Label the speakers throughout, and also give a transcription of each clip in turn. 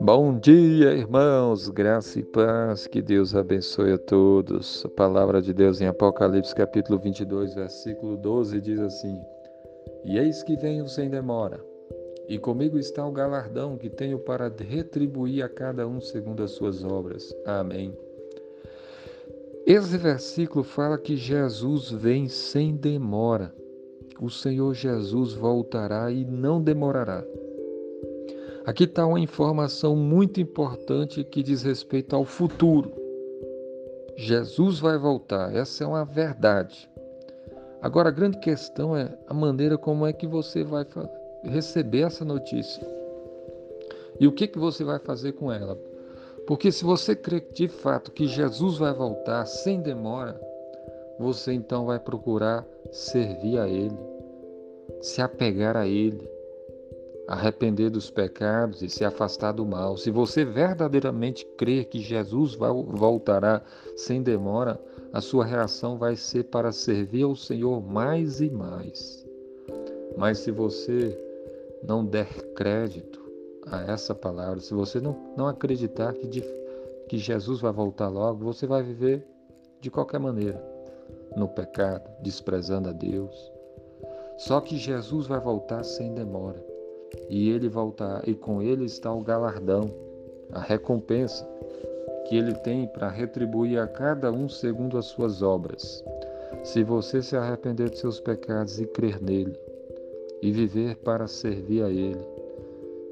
Speaker 1: Bom dia, irmãos, graça e paz, que Deus abençoe a todos. A palavra de Deus em Apocalipse, capítulo 22, versículo 12, diz assim: E eis que venho sem demora, e comigo está o galardão que tenho para retribuir a cada um segundo as suas obras. Amém. Esse versículo fala que Jesus vem sem demora. O Senhor Jesus voltará e não demorará. Aqui está uma informação muito importante que diz respeito ao futuro. Jesus vai voltar, essa é uma verdade. Agora, a grande questão é a maneira como é que você vai receber essa notícia e o que, que você vai fazer com ela. Porque se você crê de fato que Jesus vai voltar sem demora, você então vai procurar servir a Ele, se apegar a Ele, arrepender dos pecados e se afastar do mal. Se você verdadeiramente crer que Jesus voltará sem demora, a sua reação vai ser para servir ao Senhor mais e mais. Mas se você não der crédito a essa palavra, se você não, não acreditar que, que Jesus vai voltar logo, você vai viver de qualquer maneira, no pecado, desprezando a Deus. Só que Jesus vai voltar sem demora e ele voltar, e com ele está o galardão, a recompensa que ele tem para retribuir a cada um segundo as suas obras. Se você se arrepender de seus pecados e crer nele, e viver para servir a ele,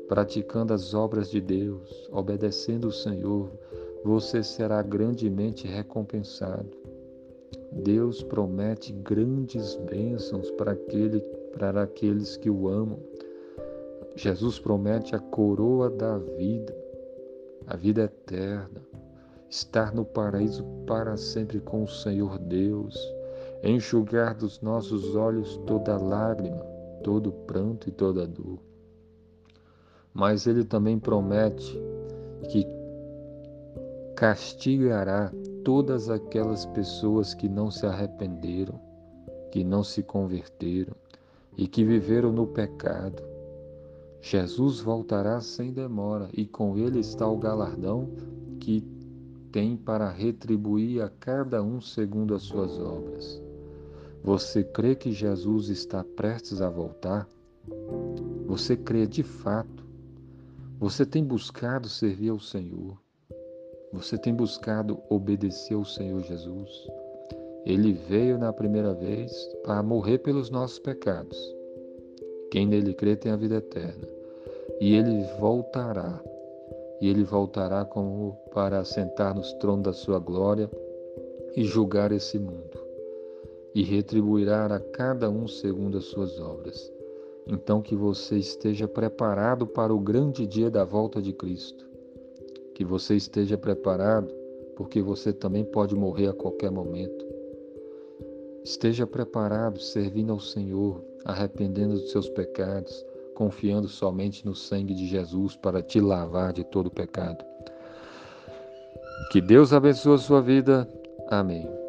Speaker 1: praticando as obras de Deus, obedecendo o Senhor, você será grandemente recompensado. Deus promete grandes bênçãos para, aquele, para aqueles que o amam. Jesus promete a coroa da vida, a vida eterna, estar no paraíso para sempre com o Senhor Deus, enxugar dos nossos olhos toda lágrima, todo pranto e toda dor. Mas ele também promete que castigará todas aquelas pessoas que não se arrependeram, que não se converteram e que viveram no pecado Jesus voltará sem demora e com ele está o galardão que tem para retribuir a cada um segundo as suas obras. Você crê que Jesus está prestes a voltar? Você crê de fato? Você tem buscado servir ao Senhor? Você tem buscado obedecer ao Senhor Jesus? Ele veio na primeira vez para morrer pelos nossos pecados. Quem nele crê tem a vida eterna e ele voltará. E ele voltará como para assentar nos tronos da sua glória e julgar esse mundo, e retribuirá a cada um segundo as suas obras. Então que você esteja preparado para o grande dia da volta de Cristo. Que você esteja preparado, porque você também pode morrer a qualquer momento. Esteja preparado, servindo ao Senhor, arrependendo dos seus pecados, confiando somente no sangue de Jesus para te lavar de todo pecado. Que Deus abençoe a sua vida. Amém.